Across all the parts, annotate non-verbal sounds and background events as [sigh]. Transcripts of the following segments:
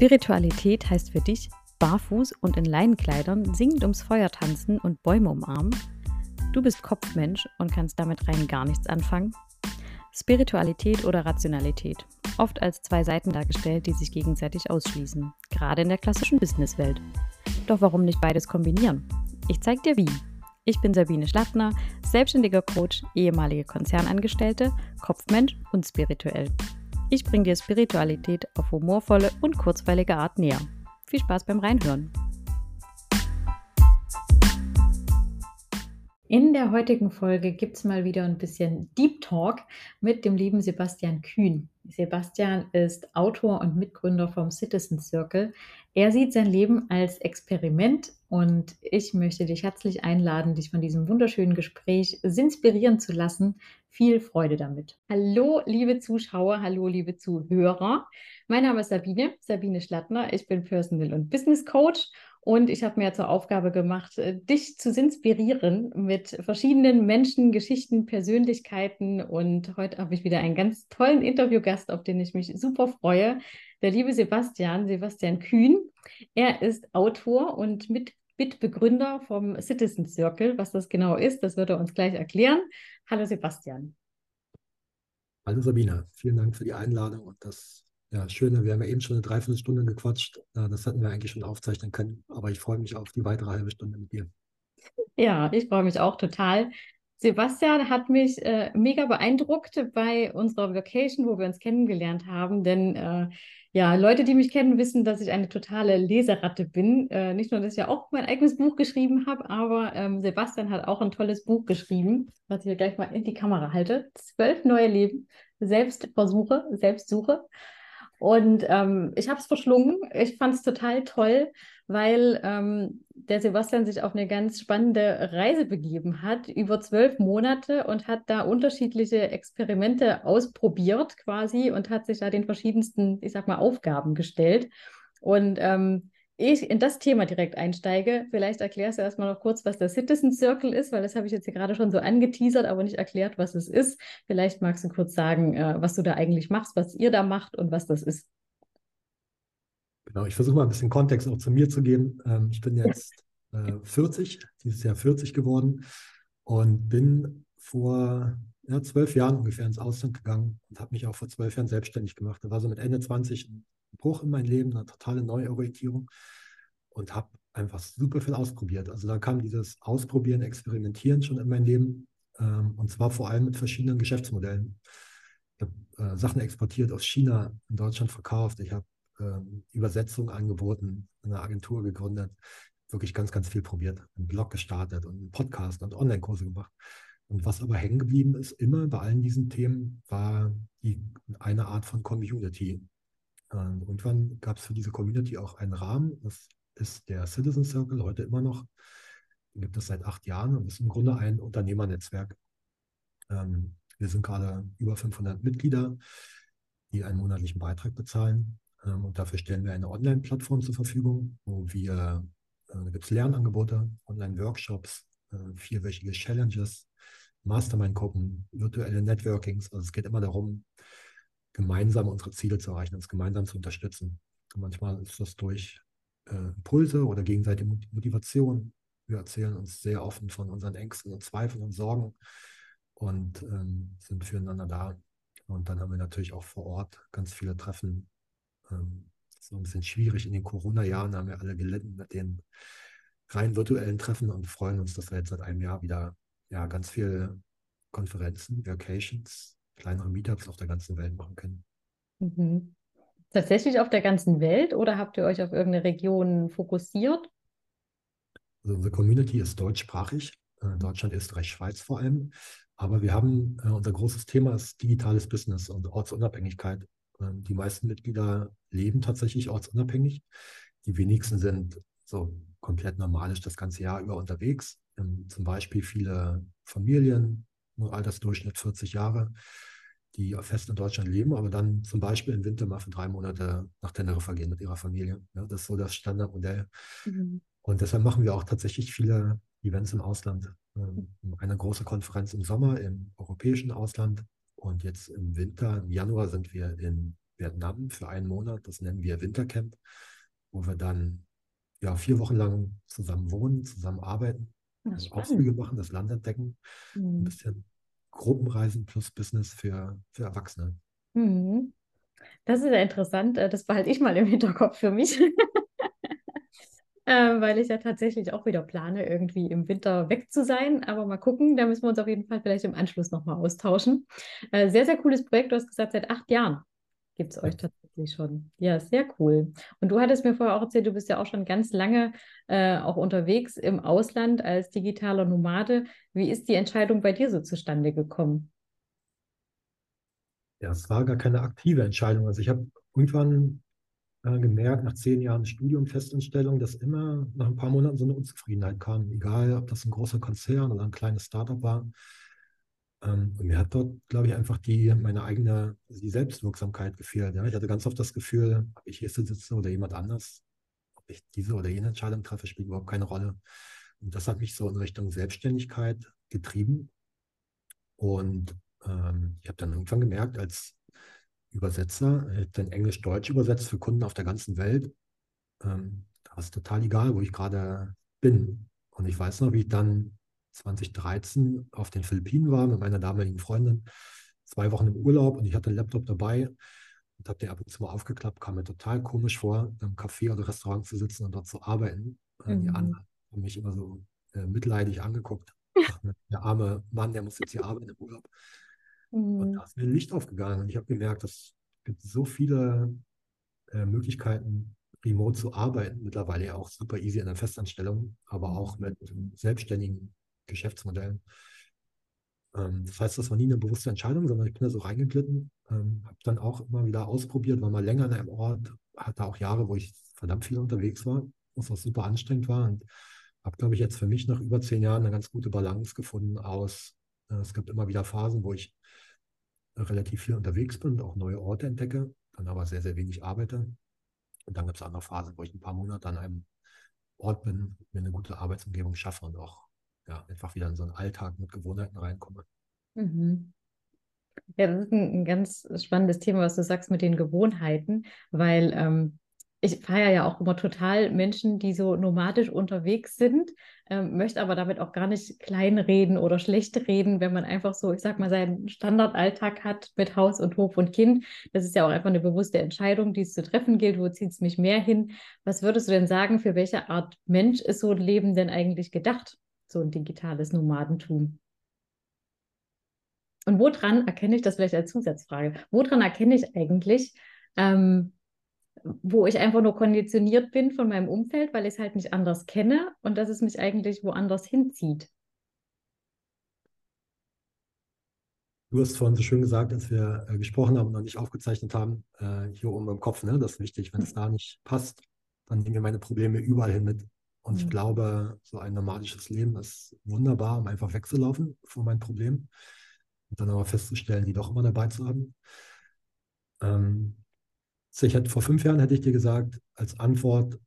Spiritualität heißt für dich barfuß und in Leinenkleidern singend ums Feuer tanzen und Bäume umarmen? Du bist Kopfmensch und kannst damit rein gar nichts anfangen? Spiritualität oder Rationalität, oft als zwei Seiten dargestellt, die sich gegenseitig ausschließen, gerade in der klassischen Businesswelt. Doch warum nicht beides kombinieren? Ich zeig dir wie. Ich bin Sabine Schlattner, selbstständiger Coach, ehemalige Konzernangestellte, Kopfmensch und spirituell. Ich bringe dir Spiritualität auf humorvolle und kurzweilige Art näher. Viel Spaß beim Reinhören. In der heutigen Folge gibt es mal wieder ein bisschen Deep Talk mit dem lieben Sebastian Kühn. Sebastian ist Autor und Mitgründer vom Citizen Circle. Er sieht sein Leben als Experiment und ich möchte dich herzlich einladen, dich von diesem wunderschönen Gespräch inspirieren zu lassen. Viel Freude damit. Hallo, liebe Zuschauer, hallo, liebe Zuhörer. Mein Name ist Sabine, Sabine Schlattner. Ich bin Personal und Business Coach und ich habe mir zur Aufgabe gemacht, äh, dich zu inspirieren mit verschiedenen Menschen, Geschichten, Persönlichkeiten. Und heute habe ich wieder einen ganz tollen Interviewgast, auf den ich mich super freue. Der liebe Sebastian, Sebastian Kühn. Er ist Autor und mit Mitbegründer vom Citizen Circle. Was das genau ist, das wird er uns gleich erklären. Hallo Sebastian. Hallo Sabine, vielen Dank für die Einladung und das ja, schön. Wir haben ja eben schon eine Dreiviertelstunde gequatscht. Das hätten wir eigentlich schon aufzeichnen können. Aber ich freue mich auf die weitere halbe Stunde mit dir. Ja, ich freue mich auch total. Sebastian hat mich äh, mega beeindruckt bei unserer Vacation, wo wir uns kennengelernt haben. Denn äh, ja, Leute, die mich kennen, wissen, dass ich eine totale Leseratte bin. Äh, nicht nur, dass ich ja auch mein eigenes Buch geschrieben habe, aber ähm, Sebastian hat auch ein tolles Buch geschrieben, was ich hier gleich mal in die Kamera halte. Zwölf neue Leben, Selbstversuche, Selbstsuche. Und ähm, ich habe es verschlungen. Ich fand es total toll, weil ähm, der Sebastian sich auf eine ganz spannende Reise begeben hat, über zwölf Monate und hat da unterschiedliche Experimente ausprobiert quasi und hat sich da den verschiedensten, ich sag mal, Aufgaben gestellt. Und ähm, ich in das Thema direkt einsteige, vielleicht erklärst du erstmal noch kurz, was der Citizen Circle ist, weil das habe ich jetzt hier gerade schon so angeteasert, aber nicht erklärt, was es ist. Vielleicht magst du kurz sagen, äh, was du da eigentlich machst, was ihr da macht und was das ist. Genau, ich versuche mal ein bisschen Kontext auch zu mir zu geben. Ähm, ich bin jetzt äh, 40, dieses Jahr 40 geworden und bin vor ja, zwölf Jahren ungefähr ins Ausland gegangen und habe mich auch vor zwölf Jahren selbstständig gemacht. Da war so mit Ende 20 ein Bruch in mein Leben, eine totale Neuorientierung und habe einfach super viel ausprobiert. Also da kam dieses Ausprobieren, Experimentieren schon in mein Leben ähm, und zwar vor allem mit verschiedenen Geschäftsmodellen. Ich habe äh, Sachen exportiert aus China, in Deutschland verkauft. Ich habe ähm, Übersetzungen angeboten, eine Agentur gegründet, wirklich ganz, ganz viel probiert, einen Blog gestartet und einen Podcast und Online-Kurse gemacht. Und was aber hängen geblieben ist, immer bei allen diesen Themen, war die, eine Art von Community. Und irgendwann gab es für diese Community auch einen Rahmen. Das ist der Citizen Circle, heute immer noch. Den gibt es seit acht Jahren und ist im Grunde ein Unternehmernetzwerk. Ähm, wir sind gerade über 500 Mitglieder, die einen monatlichen Beitrag bezahlen. Ähm, und dafür stellen wir eine Online-Plattform zur Verfügung, wo wir, äh, gibt es Lernangebote, Online-Workshops, äh, vierwöchige Challenges, Mastermind-Gruppen, virtuelle Networkings. Also es geht immer darum, gemeinsam unsere Ziele zu erreichen, uns gemeinsam zu unterstützen. Und manchmal ist das durch äh, Impulse oder gegenseitige Motivation. Wir erzählen uns sehr offen von unseren Ängsten und Zweifeln und Sorgen und ähm, sind füreinander da. Und dann haben wir natürlich auch vor Ort ganz viele Treffen. Ähm, so ein bisschen schwierig in den Corona-Jahren haben wir alle gelitten mit den rein virtuellen Treffen und freuen uns, dass wir jetzt seit einem Jahr wieder ja, ganz viele Konferenzen, Vacations, kleinere Meetups auf der ganzen Welt machen können. Mhm. Tatsächlich auf der ganzen Welt oder habt ihr euch auf irgendeine Region fokussiert? Also unsere Community ist deutschsprachig, äh, Deutschland, Österreich, Schweiz vor allem. Aber wir haben, äh, unser großes Thema ist digitales Business und Ortsunabhängigkeit. Äh, die meisten Mitglieder leben tatsächlich ortsunabhängig. Die wenigsten sind so komplett normalisch das ganze Jahr über unterwegs. Ähm, zum Beispiel viele Familien, nur Altersdurchschnitt 40 Jahre, die fest in Deutschland leben, aber dann zum Beispiel im Winter mal für drei Monate nach Teneriffa gehen mit ihrer Familie. Ja, das ist so das Standardmodell. Mhm. Und deshalb machen wir auch tatsächlich viele Events im Ausland. Ähm, eine große Konferenz im Sommer im europäischen Ausland und jetzt im Winter, im Januar sind wir in Vietnam für einen Monat. Das nennen wir Wintercamp, wo wir dann ja, vier Wochen lang zusammen wohnen, zusammen arbeiten, also Ausflüge machen, das Land entdecken, mhm. ein bisschen Gruppenreisen plus Business für, für Erwachsene. Mhm. Das ist ja interessant. Äh, das behalte ich mal im Hinterkopf für mich. [laughs] äh, weil ich ja tatsächlich auch wieder plane, irgendwie im Winter weg zu sein. Aber mal gucken, da müssen wir uns auf jeden Fall vielleicht im Anschluss nochmal austauschen. Äh, sehr, sehr cooles Projekt. Du hast gesagt, seit acht Jahren gibt es euch tatsächlich schon. Ja, sehr cool. Und du hattest mir vorher auch erzählt, du bist ja auch schon ganz lange äh, auch unterwegs im Ausland als digitaler Nomade. Wie ist die Entscheidung bei dir so zustande gekommen? Ja, es war gar keine aktive Entscheidung. Also ich habe irgendwann äh, gemerkt, nach zehn Jahren Studium, Festanstellung, dass immer nach ein paar Monaten so eine Unzufriedenheit kam. Egal, ob das ein großer Konzern oder ein kleines Startup war. Ähm, und mir hat dort, glaube ich, einfach die, meine eigene, die Selbstwirksamkeit gefehlt. Ja? Ich hatte ganz oft das Gefühl, ob ich hier sitze oder jemand anders, ob ich diese oder jene Entscheidung treffe, spielt überhaupt keine Rolle. Und das hat mich so in Richtung Selbstständigkeit getrieben. Und ähm, ich habe dann irgendwann gemerkt, als Übersetzer, ich habe dann Englisch-Deutsch übersetzt für Kunden auf der ganzen Welt. Ähm, da war es total egal, wo ich gerade bin. Und ich weiß noch, wie ich dann 2013 auf den Philippinen war mit meiner damaligen Freundin, zwei Wochen im Urlaub und ich hatte einen Laptop dabei und habe den ab und zu mal aufgeklappt, kam mir total komisch vor, im Café oder Restaurant zu sitzen und dort zu arbeiten. Mhm. Die anderen haben mich immer so äh, mitleidig angeguckt. der arme Mann, der muss jetzt hier arbeiten im Urlaub. Mhm. Und da ist mir ein Licht aufgegangen und ich habe gemerkt, es gibt so viele äh, Möglichkeiten, remote zu arbeiten, mittlerweile ja auch super easy in der Festanstellung, aber auch mit selbstständigen Geschäftsmodellen. Ähm, das heißt, das war nie eine bewusste Entscheidung, sondern ich bin da so reingeglitten, ähm, habe dann auch immer wieder ausprobiert, war mal länger in einem Ort, hatte auch Jahre, wo ich verdammt viel unterwegs war, was auch super anstrengend war und habe, glaube ich, jetzt für mich nach über zehn Jahren eine ganz gute Balance gefunden aus, äh, es gibt immer wieder Phasen, wo ich relativ viel unterwegs bin und auch neue Orte entdecke, dann aber sehr, sehr wenig arbeite. Und dann gibt es andere Phasen, wo ich ein paar Monate an einem Ort bin, mir eine gute Arbeitsumgebung schaffe und auch ja, einfach wieder in so einen Alltag mit Gewohnheiten reinkomme. Mhm. Ja, das ist ein, ein, ganz spannendes Thema, was du sagst mit den Gewohnheiten, weil ähm, ich feiere ja auch immer total Menschen, die so nomadisch unterwegs sind, ähm, möchte aber damit auch gar nicht kleinreden oder schlecht reden, wenn man einfach so, ich sag mal, seinen Standardalltag hat mit Haus und Hof und Kind. Das ist ja auch einfach eine bewusste Entscheidung, die es zu treffen gilt. Wo zieht es mich mehr hin? Was würdest du denn sagen, für welche Art Mensch ist so ein Leben denn eigentlich gedacht? So ein digitales Nomadentum. Und woran erkenne ich das vielleicht als Zusatzfrage? Woran erkenne ich eigentlich, ähm, wo ich einfach nur konditioniert bin von meinem Umfeld, weil ich es halt nicht anders kenne und dass es mich eigentlich woanders hinzieht? Du hast vorhin so schön gesagt, als wir äh, gesprochen haben und noch nicht aufgezeichnet haben, äh, hier oben im Kopf, ne? das ist wichtig. Wenn es da nicht passt, dann nehmen wir meine Probleme überall hin mit. Und ich mhm. glaube, so ein nomadisches Leben ist wunderbar, um einfach wegzulaufen von meinen Problemen und dann aber festzustellen, die doch immer dabei zu haben. Ähm, ich hätte, vor fünf Jahren hätte ich dir gesagt, als Antwort,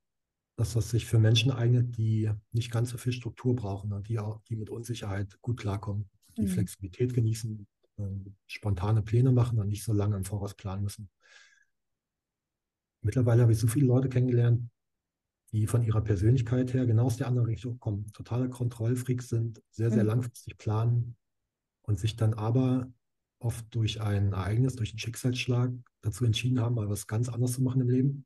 dass das sich für Menschen eignet, die nicht ganz so viel Struktur brauchen und die, auch, die mit Unsicherheit gut klarkommen, die mhm. Flexibilität genießen, ähm, spontane Pläne machen und nicht so lange im Voraus planen müssen. Mittlerweile habe ich so viele Leute kennengelernt, die von ihrer Persönlichkeit her genau aus der anderen Richtung kommen, totale Kontrollfreaks sind, sehr, sehr mhm. langfristig planen und sich dann aber oft durch ein Ereignis, durch einen Schicksalsschlag dazu entschieden haben, mal was ganz anderes zu machen im Leben.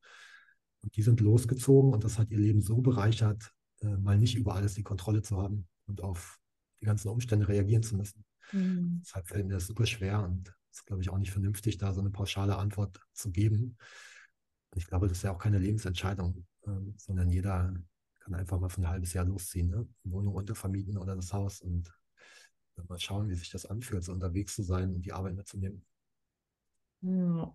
Und die sind losgezogen und das hat ihr Leben so bereichert, äh, mal nicht über alles die Kontrolle zu haben und auf die ganzen Umstände reagieren zu müssen. Mhm. Deshalb fällt mir das super schwer und es ist, glaube ich, auch nicht vernünftig, da so eine pauschale Antwort zu geben. Und ich glaube, das ist ja auch keine Lebensentscheidung. Ähm, sondern jeder kann einfach mal für ein halbes Jahr losziehen, ne? Wohnung untervermieten oder das Haus und mal schauen, wie sich das anfühlt, so unterwegs zu sein und die Arbeit mitzunehmen.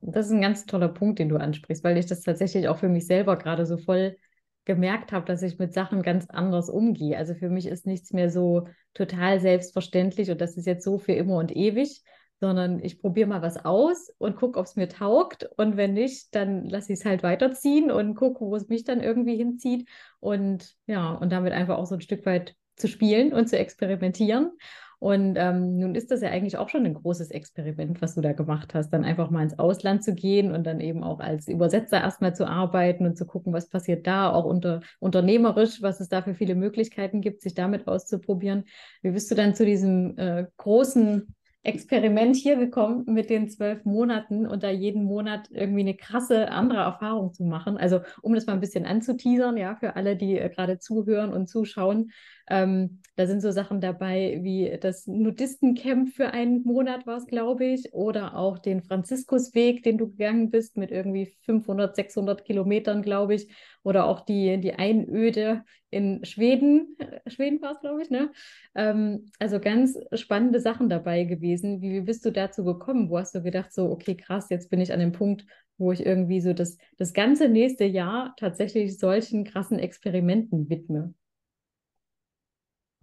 Das ist ein ganz toller Punkt, den du ansprichst, weil ich das tatsächlich auch für mich selber gerade so voll gemerkt habe, dass ich mit Sachen ganz anders umgehe. Also für mich ist nichts mehr so total selbstverständlich und das ist jetzt so für immer und ewig, sondern ich probiere mal was aus und gucke, ob es mir taugt. Und wenn nicht, dann lasse ich es halt weiterziehen und gucke, wo es mich dann irgendwie hinzieht. Und ja, und damit einfach auch so ein Stück weit zu spielen und zu experimentieren. Und ähm, nun ist das ja eigentlich auch schon ein großes Experiment, was du da gemacht hast, dann einfach mal ins Ausland zu gehen und dann eben auch als Übersetzer erstmal zu arbeiten und zu gucken, was passiert da, auch unter, unternehmerisch, was es da für viele Möglichkeiten gibt, sich damit auszuprobieren. Wie bist du dann zu diesem äh, großen Experiment hier gekommen mit den zwölf Monaten und da jeden Monat irgendwie eine krasse andere Erfahrung zu machen. Also um das mal ein bisschen anzuteasern, ja, für alle, die äh, gerade zuhören und zuschauen. Ähm, da sind so Sachen dabei wie das Nudistencamp für einen Monat war es, glaube ich, oder auch den Franziskusweg, den du gegangen bist mit irgendwie 500, 600 Kilometern, glaube ich, oder auch die, die Einöde in Schweden. [laughs] Schweden war es, glaube ich, ne? Ähm, also ganz spannende Sachen dabei gewesen. Wie, wie bist du dazu gekommen? Wo hast du gedacht, so, okay, krass, jetzt bin ich an dem Punkt, wo ich irgendwie so das, das ganze nächste Jahr tatsächlich solchen krassen Experimenten widme?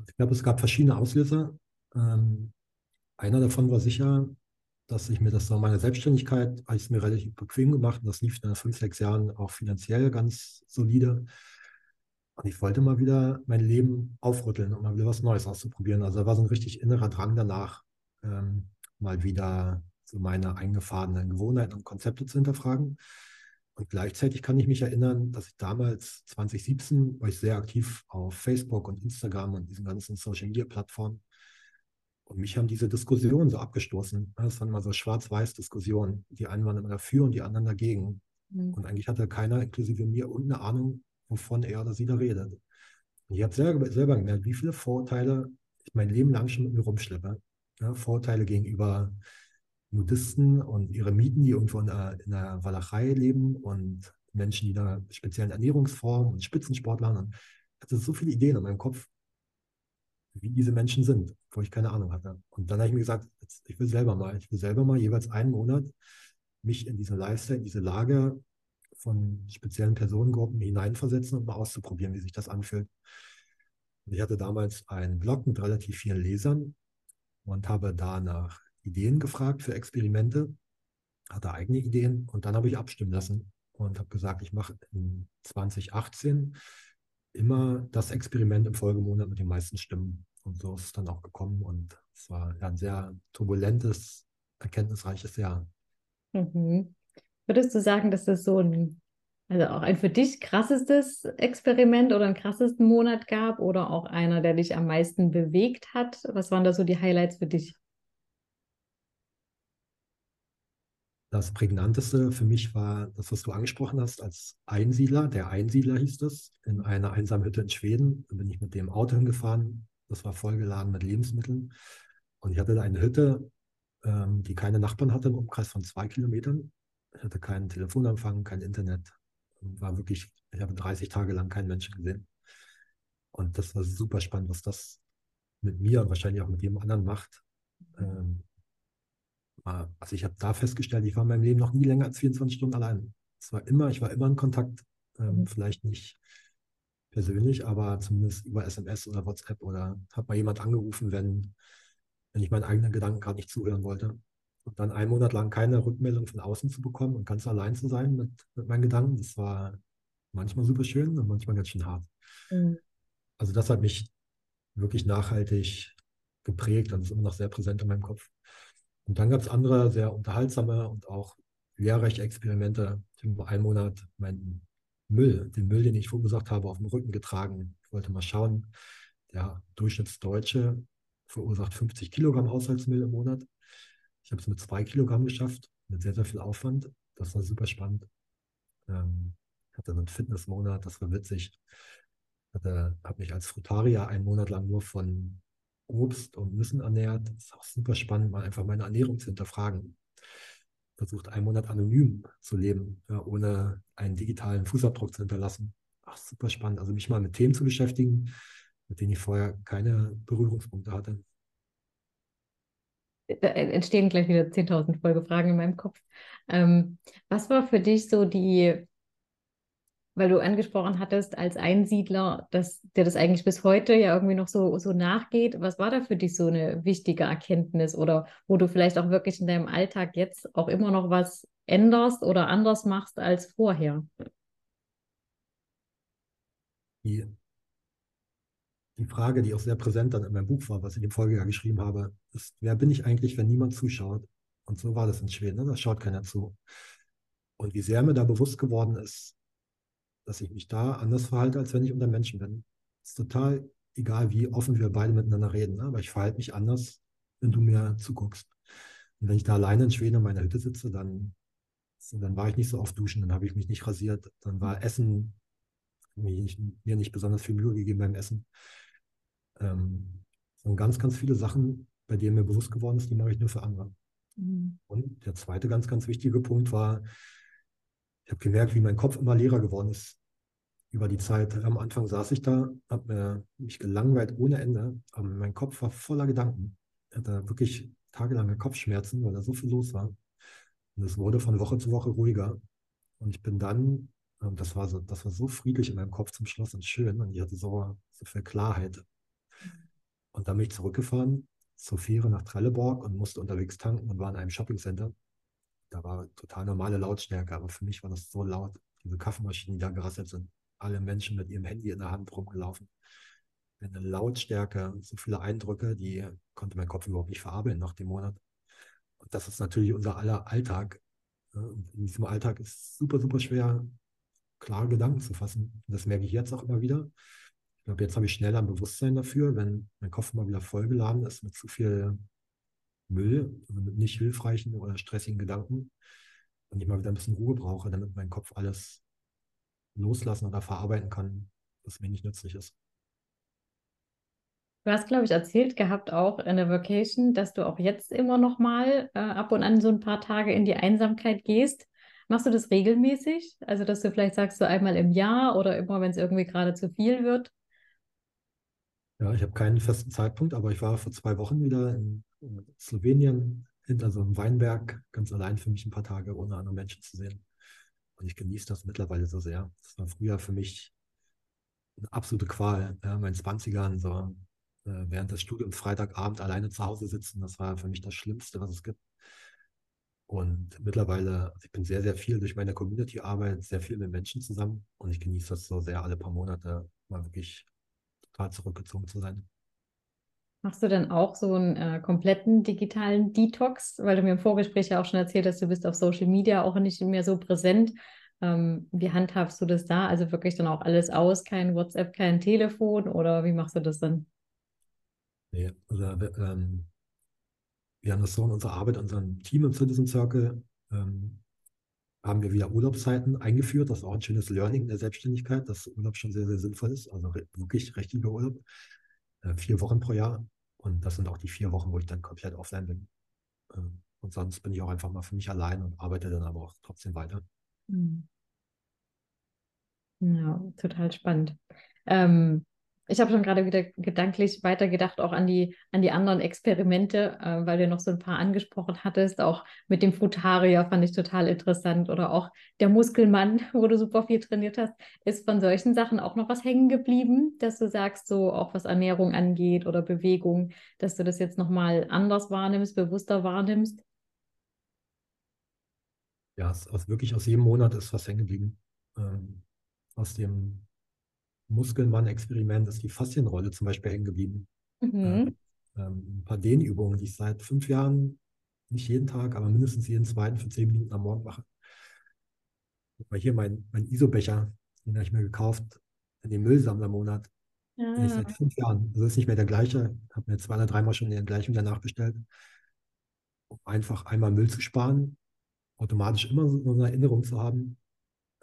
Ich glaube, es gab verschiedene Auslöser. Ähm, einer davon war sicher, dass ich mir das so meine Selbstständigkeit, habe ich es mir relativ bequem gemacht und das lief nach fünf, sechs Jahren auch finanziell ganz solide. Und ich wollte mal wieder mein Leben aufrütteln und mal wieder was Neues auszuprobieren. Also da war so ein richtig innerer Drang danach, ähm, mal wieder so meine eingefahrenen Gewohnheiten und Konzepte zu hinterfragen. Und gleichzeitig kann ich mich erinnern, dass ich damals 2017 war ich sehr aktiv auf Facebook und Instagram und diesen ganzen Social Media Plattformen und mich haben diese Diskussionen so abgestoßen. Das waren immer so schwarz-weiß-Diskussionen. Die einen waren immer dafür und die anderen dagegen. Mhm. Und eigentlich hatte keiner, inklusive mir, irgendeine Ahnung, wovon er oder sie da redet. Und ich habe selber, selber gemerkt, wie viele Vorurteile ich mein Leben lang schon mit mir rumschleppe. Ja, Vorurteile gegenüber Nudisten und ihre Mieten, die irgendwo in der, Walachei leben und Menschen, die in einer speziellen Ernährungsform und Spitzensportlern. Und ich hatte so viele Ideen in meinem Kopf, wie diese Menschen sind, wo ich keine Ahnung hatte. Und dann habe ich mir gesagt, jetzt, ich will selber mal, ich will selber mal jeweils einen Monat mich in diese Lifestyle, in diese Lage von speziellen Personengruppen hineinversetzen und mal auszuprobieren, wie sich das anfühlt. Und ich hatte damals einen Blog mit relativ vielen Lesern und habe da nach Ideen gefragt für Experimente, hatte eigene Ideen und dann habe ich abstimmen lassen und habe gesagt, ich mache in 2018 immer das Experiment im Folgemonat mit den meisten Stimmen. Und so ist es dann auch gekommen. Und es war ein sehr turbulentes, erkenntnisreiches Jahr. Mhm. Würdest du sagen, dass das so ein, also auch ein für dich krassestes Experiment oder einen krassesten Monat gab oder auch einer, der dich am meisten bewegt hat? Was waren da so die Highlights für dich? Das prägnanteste für mich war das, was du angesprochen hast, als Einsiedler. Der Einsiedler hieß es, in einer einsamen Hütte in Schweden. Da bin ich mit dem Auto hingefahren. Das war vollgeladen mit Lebensmitteln. Und ich hatte da eine Hütte, ähm, die keine Nachbarn hatte, im Umkreis von zwei Kilometern. Ich hatte keinen Telefonempfang, kein Internet. War wirklich, ich habe 30 Tage lang keinen Menschen gesehen. Und das war super spannend, was das mit mir und wahrscheinlich auch mit jedem anderen macht. Ähm, also ich habe da festgestellt, ich war in meinem Leben noch nie länger als 24 Stunden allein. Es war immer, ich war immer in Kontakt, ähm, mhm. vielleicht nicht persönlich, aber zumindest über SMS oder WhatsApp oder habe mal jemand angerufen, wenn, wenn ich meinen eigenen Gedanken gerade nicht zuhören wollte. Und dann einen Monat lang keine Rückmeldung von außen zu bekommen und ganz allein zu sein mit, mit meinen Gedanken, das war manchmal super schön und manchmal ganz schön hart. Mhm. Also das hat mich wirklich nachhaltig geprägt und ist immer noch sehr präsent in meinem Kopf. Und dann gab es andere sehr unterhaltsame und auch lehrreiche Experimente. Ich habe einen Monat meinen Müll, den Müll, den ich verursacht habe, auf dem Rücken getragen. Ich wollte mal schauen, der Durchschnittsdeutsche verursacht 50 Kilogramm Haushaltsmüll im Monat. Ich habe es mit zwei Kilogramm geschafft, mit sehr, sehr viel Aufwand. Das war super spannend. Ähm, hatte einen Fitnessmonat, das war witzig. Hatte, habe mich als Frutarier einen Monat lang nur von Obst und Nüssen ernährt. Das ist auch super spannend, mal einfach meine Ernährung zu hinterfragen. Versucht einen Monat anonym zu leben, ja, ohne einen digitalen Fußabdruck zu hinterlassen. Ach, super spannend. Also mich mal mit Themen zu beschäftigen, mit denen ich vorher keine Berührungspunkte hatte. Da entstehen gleich wieder 10.000 Folgefragen in meinem Kopf. Ähm, was war für dich so die weil du angesprochen hattest als Einsiedler, dass dir das eigentlich bis heute ja irgendwie noch so, so nachgeht. Was war da für dich so eine wichtige Erkenntnis oder wo du vielleicht auch wirklich in deinem Alltag jetzt auch immer noch was änderst oder anders machst als vorher? Die, die Frage, die auch sehr präsent dann in meinem Buch war, was ich im Folgejahr geschrieben habe, ist, wer bin ich eigentlich, wenn niemand zuschaut? Und so war das in Schweden, ne? da schaut keiner zu. Und wie sehr mir da bewusst geworden ist, dass ich mich da anders verhalte, als wenn ich unter Menschen bin. Es ist total egal, wie offen wir beide miteinander reden, ne? aber ich verhalte mich anders, wenn du mir zuguckst. Und wenn ich da alleine in Schweden in meiner Hütte sitze, dann, dann war ich nicht so oft duschen, dann habe ich mich nicht rasiert, dann war Essen, mir nicht, mir nicht besonders viel Mühe gegeben beim Essen. Ähm, sind ganz, ganz viele Sachen, bei denen mir bewusst geworden ist, die mache ich nur für andere. Mhm. Und der zweite ganz, ganz wichtige Punkt war, ich habe gemerkt, wie mein Kopf immer leerer geworden ist über die Zeit. Am Anfang saß ich da, habe mich gelangweilt ohne Ende, aber mein Kopf war voller Gedanken. Ich hatte wirklich tagelange Kopfschmerzen, weil da so viel los war. Und es wurde von Woche zu Woche ruhiger. Und ich bin dann, ähm, das war so, das war so friedlich in meinem Kopf zum Schluss und schön. Und ich hatte so, so viel Klarheit. Und dann bin ich zurückgefahren zur Fähre nach Trelleborg und musste unterwegs tanken und war in einem Shoppingcenter. Da war total normale Lautstärke, aber für mich war das so laut. Diese Kaffeemaschinen, die da gerasselt sind. Alle Menschen mit ihrem Handy in der Hand rumgelaufen. Eine Lautstärke, so viele Eindrücke, die konnte mein Kopf überhaupt nicht verarbeiten nach dem Monat. Und das ist natürlich unser aller Alltag. Und in diesem Alltag ist es super, super schwer, klare Gedanken zu fassen. Und das merke ich jetzt auch immer wieder. Ich glaube, jetzt habe ich schneller ein Bewusstsein dafür, wenn mein Kopf mal wieder vollgeladen ist mit zu viel Müll, also mit nicht hilfreichen oder stressigen Gedanken und ich mal wieder ein bisschen Ruhe brauche, damit mein Kopf alles loslassen oder verarbeiten kann, was mir nicht nützlich ist. Du hast, glaube ich, erzählt gehabt auch in der Vacation, dass du auch jetzt immer noch mal äh, ab und an so ein paar Tage in die Einsamkeit gehst. Machst du das regelmäßig? Also, dass du vielleicht sagst, so einmal im Jahr oder immer, wenn es irgendwie gerade zu viel wird? Ja, ich habe keinen festen Zeitpunkt, aber ich war vor zwei Wochen wieder in Slowenien hinter so einem Weinberg, ganz allein für mich ein paar Tage, ohne andere Menschen zu sehen. Und ich genieße das mittlerweile so sehr. Das war früher für mich eine absolute Qual. Ja, in meinen 20ern, so äh, während des Studiums Freitagabend alleine zu Hause sitzen, das war für mich das Schlimmste, was es gibt. Und mittlerweile, also ich bin sehr, sehr viel durch meine Community-Arbeit, sehr viel mit Menschen zusammen und ich genieße das so sehr, alle paar Monate mal wirklich total zurückgezogen zu sein. Machst du denn auch so einen äh, kompletten digitalen Detox? Weil du mir im Vorgespräch ja auch schon erzählt hast, du bist auf Social Media auch nicht mehr so präsent. Ähm, wie handhabst du das da? Also wirklich dann auch alles aus, kein WhatsApp, kein Telefon oder wie machst du das dann? Nee, also ähm, wir haben das so in unserer Arbeit, in unserem Team im Citizen Circle, ähm, haben wir wieder Urlaubszeiten eingeführt. Das ist auch ein schönes Learning in der Selbstständigkeit, dass Urlaub schon sehr, sehr sinnvoll ist. Also wirklich richtiger Urlaub. Äh, vier Wochen pro Jahr. Und das sind auch die vier Wochen, wo ich dann komplett offline bin. Ähm, und sonst bin ich auch einfach mal für mich allein und arbeite dann aber auch trotzdem weiter. Hm. Ja, total spannend. Ähm, ich habe schon gerade wieder gedanklich weitergedacht, auch an die, an die anderen Experimente, äh, weil du noch so ein paar angesprochen hattest. Auch mit dem Frutarier fand ich total interessant. Oder auch der Muskelmann, [laughs] wo du super viel trainiert hast. Ist von solchen Sachen auch noch was hängen geblieben, dass du sagst, so auch was Ernährung angeht oder Bewegung, dass du das jetzt nochmal anders wahrnimmst, bewusster wahrnimmst? Ja, es, also wirklich aus jedem Monat ist was hängen geblieben. Ähm, aus dem Muskelmann-Experiment ist die Faszienrolle zum Beispiel hängen geblieben. Mhm. Äh, ein paar Dehnübungen, die ich seit fünf Jahren, nicht jeden Tag, aber mindestens jeden zweiten für zehn Minuten am Morgen mache. Mal hier mein, mein ISO-Becher, den habe ich mir gekauft in dem Müllsammlermonat. Ja. Den ich seit fünf Jahren. Also ist nicht mehr der gleiche. Ich habe mir zwei oder dreimal schon den gleichen wieder nachbestellt. Um einfach einmal Müll zu sparen, automatisch immer so eine Erinnerung zu haben,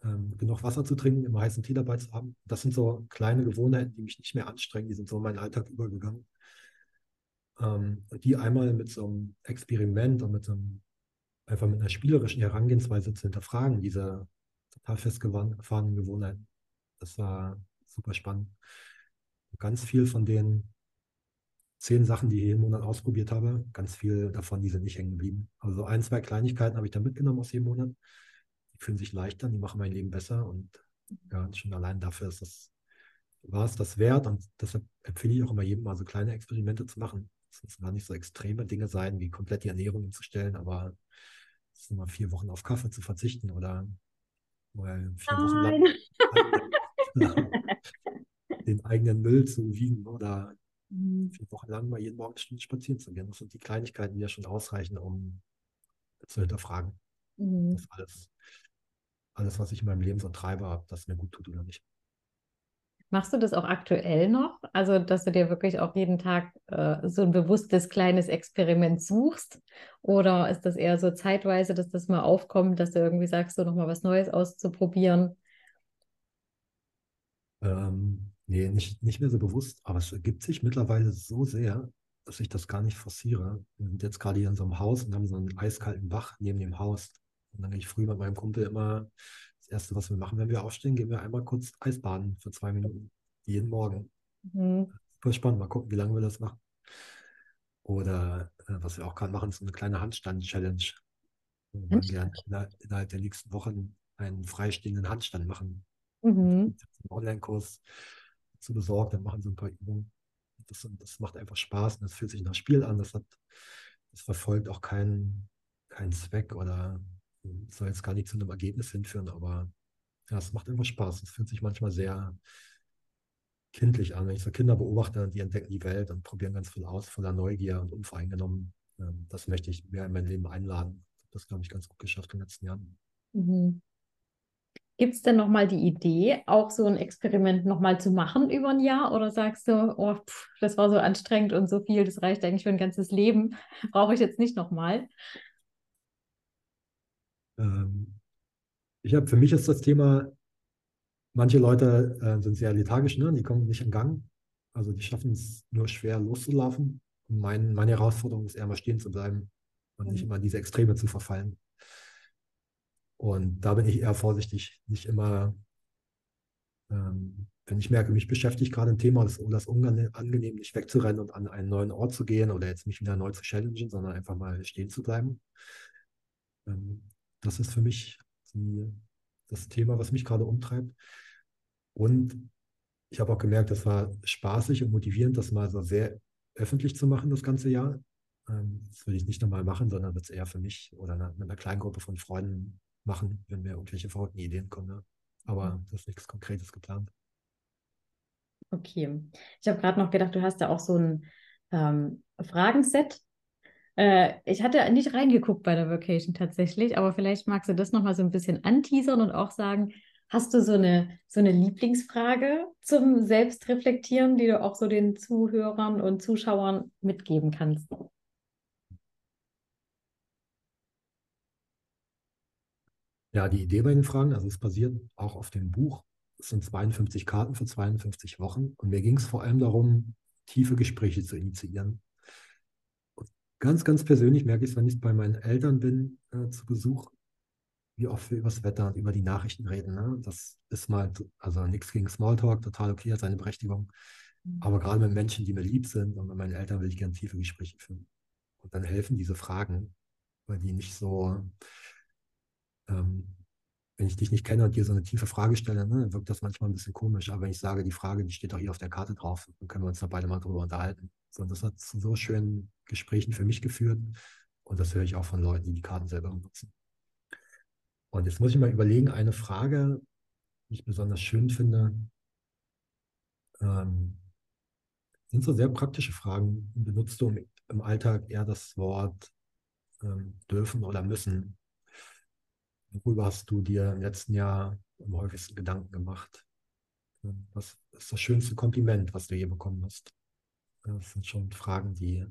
ähm, genug Wasser zu trinken, immer heißen Tee dabei zu haben. Das sind so kleine Gewohnheiten, die mich nicht mehr anstrengen, die sind so in meinen Alltag übergegangen. Ähm, die einmal mit so einem Experiment und mit so einem, einfach mit einer spielerischen Herangehensweise zu hinterfragen, diese total festgefahrenen Gewohnheiten. Das war super spannend. Und ganz viel von den zehn Sachen, die ich jeden Monat ausprobiert habe, ganz viel davon, die sind nicht hängen geblieben. Also ein, zwei Kleinigkeiten habe ich da mitgenommen aus jedem Monat die fühlen sich leichter, die machen mein Leben besser und ja, schon allein dafür ist das, war es das wert und deshalb empfehle ich auch immer jedem mal so kleine Experimente zu machen. Es müssen gar nicht so extreme Dinge sein, wie komplett die Ernährung umzustellen, aber es sind mal vier Wochen auf Kaffee zu verzichten oder mal vier. Wochen lang. [laughs] den eigenen Müll zu wiegen oder Mhm. vier Wochen lang mal jeden Morgen eine Stunde spazieren zu gehen. Das sind die Kleinigkeiten, die ja schon ausreichen, um zu hinterfragen, Mhm. dass alles, alles, was ich in meinem Leben so treibe, ob das mir gut tut oder nicht. Machst du das auch aktuell noch? Also, dass du dir wirklich auch jeden Tag äh, so ein bewusstes kleines Experiment suchst? Oder ist das eher so zeitweise, dass das mal aufkommt, dass du irgendwie sagst, so nochmal was Neues auszuprobieren? Ähm, nee, nicht, nicht mehr so bewusst, aber es ergibt sich mittlerweile so sehr, dass ich das gar nicht forciere. Wir sind jetzt gerade hier in so einem Haus und haben so einen eiskalten Bach neben dem Haus. Und dann gehe ich früh mit meinem Kumpel immer, das Erste, was wir machen, wenn wir aufstehen, gehen wir einmal kurz Eisbaden für zwei Minuten. Jeden Morgen. Mhm. Super spannend. Mal gucken, wie lange wir das machen. Oder äh, was wir auch gerade machen, ist eine kleine Handstand-Challenge. Wir wollen gerne innerhalb, der nächsten Wochen einen freistehenden Handstand machen. Mhm. einen Online-Kurs zu besorgt, dann machen sie ein paar Übungen. Das, das macht einfach Spaß und das fühlt sich nach Spiel an. Das hat, das verfolgt auch keinen keinen Zweck oder soll jetzt gar nicht zu einem Ergebnis hinführen, aber ja, es macht einfach Spaß. Es fühlt sich manchmal sehr kindlich an, wenn ich so Kinder beobachte, die entdecken die Welt und probieren ganz viel aus, voller Neugier und unvoreingenommen. Ähm, Das möchte ich mehr in mein Leben einladen. Das glaube ich ganz gut geschafft in den letzten Jahren. Mhm. Gibt es denn nochmal die Idee, auch so ein Experiment nochmal zu machen über ein Jahr? Oder sagst du, oh, pff, das war so anstrengend und so viel, das reicht eigentlich für ein ganzes Leben, brauche ich jetzt nicht nochmal? Ähm, Ich habe, für mich ist das Thema, manche Leute äh, sind sehr lethargisch, ne? Die kommen nicht in Gang. Also die schaffen es nur schwer loszulaufen. Und mein, meine Herausforderung ist eher mal stehen zu bleiben und nicht Mhm. immer in diese Extreme zu verfallen. Und da bin ich eher vorsichtig, nicht immer, ähm, wenn ich merke, mich beschäftigt gerade ein Thema, das, das unangenehm, nicht wegzurennen und an einen neuen Ort zu gehen oder jetzt mich wieder neu zu challengen, sondern einfach mal stehen zu bleiben. Ähm, das ist für mich die, das Thema, was mich gerade umtreibt. Und ich habe auch gemerkt, das war spaßig und motivierend, das mal so sehr öffentlich zu machen, das ganze Jahr. Ähm, das würde ich nicht nochmal machen, sondern wird es eher für mich oder eine, mit einer kleinen Gruppe von Freunden machen, wenn mir irgendwelche verrückten Ideen kommen. Ne? Aber das ist nichts Konkretes geplant. Okay. Ich habe gerade noch gedacht, du hast ja auch so ein ähm, Fragenset. Äh, ich hatte nicht reingeguckt bei der Vacation tatsächlich, aber vielleicht magst du das nochmal so ein bisschen anteasern und auch sagen, hast du so eine, so eine Lieblingsfrage zum Selbstreflektieren, die du auch so den Zuhörern und Zuschauern mitgeben kannst? Ja, die Idee bei den Fragen, also es basiert auch auf dem Buch. Es sind 52 Karten für 52 Wochen. Und mir ging es vor allem darum, tiefe Gespräche zu initiieren. Ganz, ganz persönlich merke ich es, wenn ich bei meinen Eltern bin, äh, zu Besuch, wie oft wir über das Wetter und über die Nachrichten reden. Ne? Das ist mal, also nichts gegen Smalltalk, total okay, hat seine Berechtigung. Aber gerade mit Menschen, die mir lieb sind und mit meinen Eltern will ich gerne tiefe Gespräche führen. Und dann helfen diese Fragen, weil die nicht so, ähm, wenn ich dich nicht kenne und dir so eine tiefe Frage stelle, ne, wirkt das manchmal ein bisschen komisch. Aber wenn ich sage, die Frage, die steht doch hier auf der Karte drauf, dann können wir uns da beide mal drüber unterhalten. So, und das hat zu so schönen Gesprächen für mich geführt. Und das höre ich auch von Leuten, die die Karten selber benutzen. Und jetzt muss ich mal überlegen, eine Frage, die ich besonders schön finde, ähm, sind so sehr praktische Fragen. Benutzt du im, im Alltag eher das Wort ähm, dürfen oder müssen? Worüber hast du dir im letzten Jahr am häufigsten Gedanken gemacht? Was ist das schönste Kompliment, was du je bekommen hast? Das sind schon Fragen, die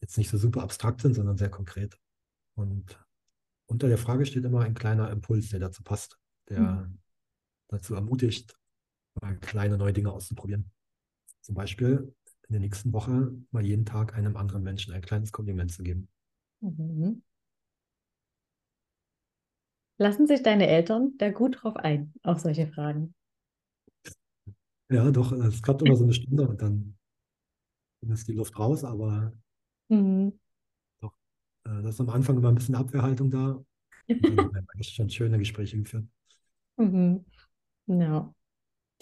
jetzt nicht so super abstrakt sind, sondern sehr konkret. Und unter der Frage steht immer ein kleiner Impuls, der dazu passt, der Mhm. dazu ermutigt, mal kleine neue Dinge auszuprobieren. Zum Beispiel in der nächsten Woche mal jeden Tag einem anderen Menschen ein kleines Kompliment zu geben. Mhm. Lassen sich deine Eltern da gut drauf ein, auf solche Fragen? Ja, doch, es klappt immer so eine Stunde und dann, dann ist die Luft raus, aber Mhm. doch, äh, das ist am Anfang immer ein bisschen Abwehrhaltung da [laughs] und dann haben wir schon schöne Gespräche geführt. Mhm. Ja.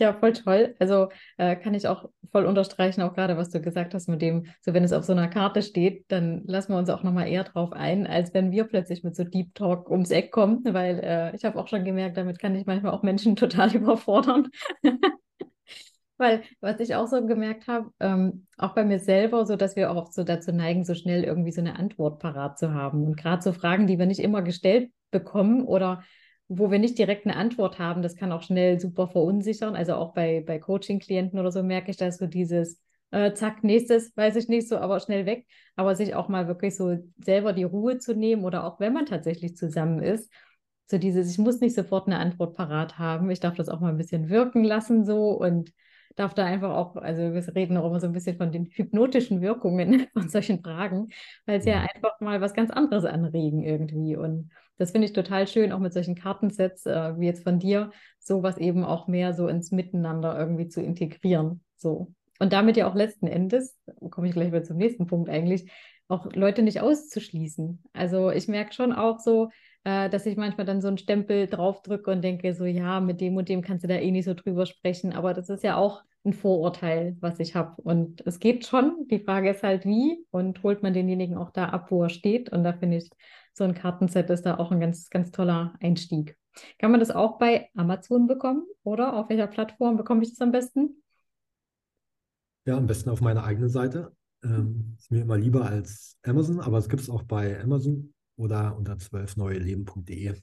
Ja, voll toll. Also äh, kann ich auch voll unterstreichen, auch gerade was du gesagt hast mit dem, so wenn es auf so einer Karte steht, dann lassen wir uns auch nochmal eher drauf ein, als wenn wir plötzlich mit so Deep Talk ums Eck kommen, weil äh, ich habe auch schon gemerkt, damit kann ich manchmal auch Menschen [laughs] total überfordern. [laughs] Weil, was ich auch so gemerkt habe, ähm, auch bei mir selber, so dass wir auch so dazu neigen, so schnell irgendwie so eine Antwort parat zu haben. Und gerade so Fragen, die wir nicht immer gestellt bekommen oder wo wir nicht direkt eine Antwort haben, das kann auch schnell super verunsichern. Also auch bei, bei Coaching-Klienten oder so merke ich, dass so dieses äh, zack, nächstes, weiß ich nicht so, aber schnell weg. Aber sich auch mal wirklich so selber die Ruhe zu nehmen oder auch wenn man tatsächlich zusammen ist, so dieses, ich muss nicht sofort eine Antwort parat haben. Ich darf das auch mal ein bisschen wirken lassen so und darf da einfach auch, also wir reden auch immer so ein bisschen von den hypnotischen Wirkungen [laughs] von solchen Fragen, weil sie ja. ja einfach mal was ganz anderes anregen irgendwie. Und das finde ich total schön, auch mit solchen Kartensets äh, wie jetzt von dir, sowas eben auch mehr so ins Miteinander irgendwie zu integrieren. So. Und damit ja auch letzten Endes, komme ich gleich wieder zum nächsten Punkt eigentlich, auch Leute nicht auszuschließen. Also ich merke schon auch so, äh, dass ich manchmal dann so einen Stempel draufdrücke und denke, so ja, mit dem und dem kannst du da eh nicht so drüber sprechen. Aber das ist ja auch ein Vorurteil, was ich habe. Und es geht schon. Die Frage ist halt, wie und holt man denjenigen auch da ab, wo er steht. Und da finde ich, so ein Kartenset ist da auch ein ganz, ganz toller Einstieg. Kann man das auch bei Amazon bekommen oder auf welcher Plattform bekomme ich das am besten? Ja, am besten auf meiner eigenen Seite. Ähm, ist mir immer lieber als Amazon, aber es gibt es auch bei Amazon oder unter 12neueleben.de.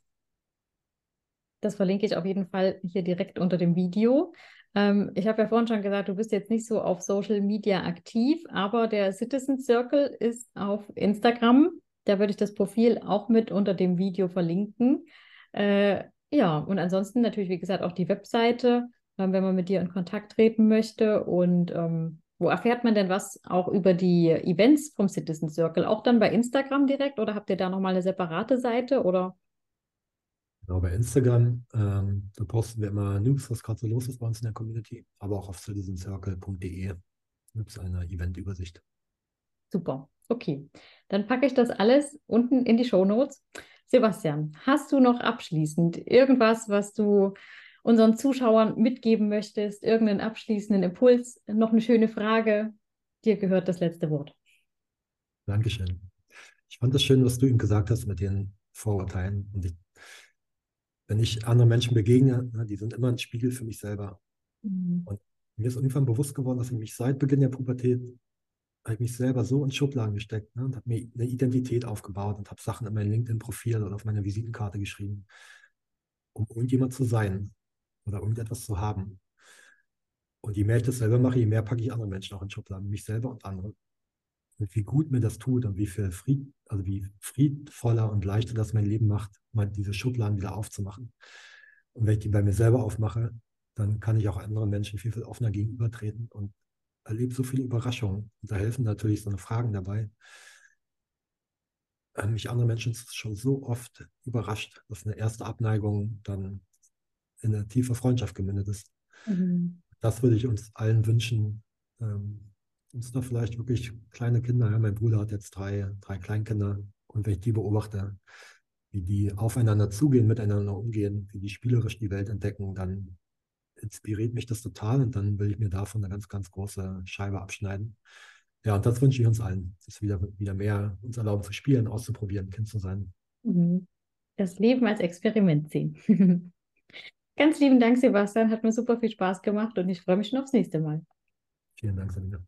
Das verlinke ich auf jeden Fall hier direkt unter dem Video. Ähm, ich habe ja vorhin schon gesagt, du bist jetzt nicht so auf Social Media aktiv, aber der Citizen Circle ist auf Instagram. Da würde ich das Profil auch mit unter dem Video verlinken. Äh, ja, und ansonsten natürlich, wie gesagt, auch die Webseite, äh, wenn man mit dir in Kontakt treten möchte. Und ähm, wo erfährt man denn was auch über die Events vom Citizen Circle? Auch dann bei Instagram direkt oder habt ihr da nochmal eine separate Seite oder? Genau, bei Instagram, ähm, da posten wir immer News, was gerade so los ist bei uns in der Community, aber auch auf citizencircle.de gibt es eine Eventübersicht. Super, okay. Dann packe ich das alles unten in die Show Notes. Sebastian, hast du noch abschließend irgendwas, was du unseren Zuschauern mitgeben möchtest, irgendeinen abschließenden Impuls, noch eine schöne Frage. Dir gehört das letzte Wort. Dankeschön. Ich fand das schön, was du eben gesagt hast mit den Vorurteilen. Und ich, wenn ich anderen Menschen begegne, ne, die sind immer ein Spiegel für mich selber. Mhm. Und mir ist irgendwann bewusst geworden, dass ich mich seit Beginn der Pubertät habe ich mich selber so in Schubladen gesteckt ne, und habe mir eine Identität aufgebaut und habe Sachen in mein LinkedIn-Profil oder auf meiner Visitenkarte geschrieben, um irgendjemand zu sein oder irgendetwas zu haben. Und je mehr ich das selber mache, je mehr packe ich andere Menschen auch in Schubladen, mich selber und andere. Und wie gut mir das tut und wie viel Fried, also wie friedvoller und leichter das mein Leben macht, mal diese Schubladen wieder aufzumachen. Und wenn ich die bei mir selber aufmache, dann kann ich auch anderen Menschen viel, viel offener gegenübertreten und erlebe so viele Überraschungen. Und da helfen natürlich so eine Fragen dabei. Mich andere Menschen schon so oft überrascht, dass eine erste Abneigung dann in eine tiefe Freundschaft gemündet ist. Mhm. Das würde ich uns allen wünschen. Ähm, uns da vielleicht wirklich kleine Kinder. Ja, mein Bruder hat jetzt drei, drei Kleinkinder. Und wenn ich die beobachte, wie die aufeinander zugehen, miteinander umgehen, wie die spielerisch die Welt entdecken, dann inspiriert mich das total und dann will ich mir davon eine ganz, ganz große Scheibe abschneiden. Ja, und das wünsche ich uns allen, dass wieder, wieder mehr uns erlauben zu spielen, auszuprobieren, Kind zu sein. Mhm. Das Leben als Experiment sehen. [laughs] Ganz lieben Dank, Sebastian. Hat mir super viel Spaß gemacht und ich freue mich schon aufs nächste Mal. Vielen Dank, Sabine.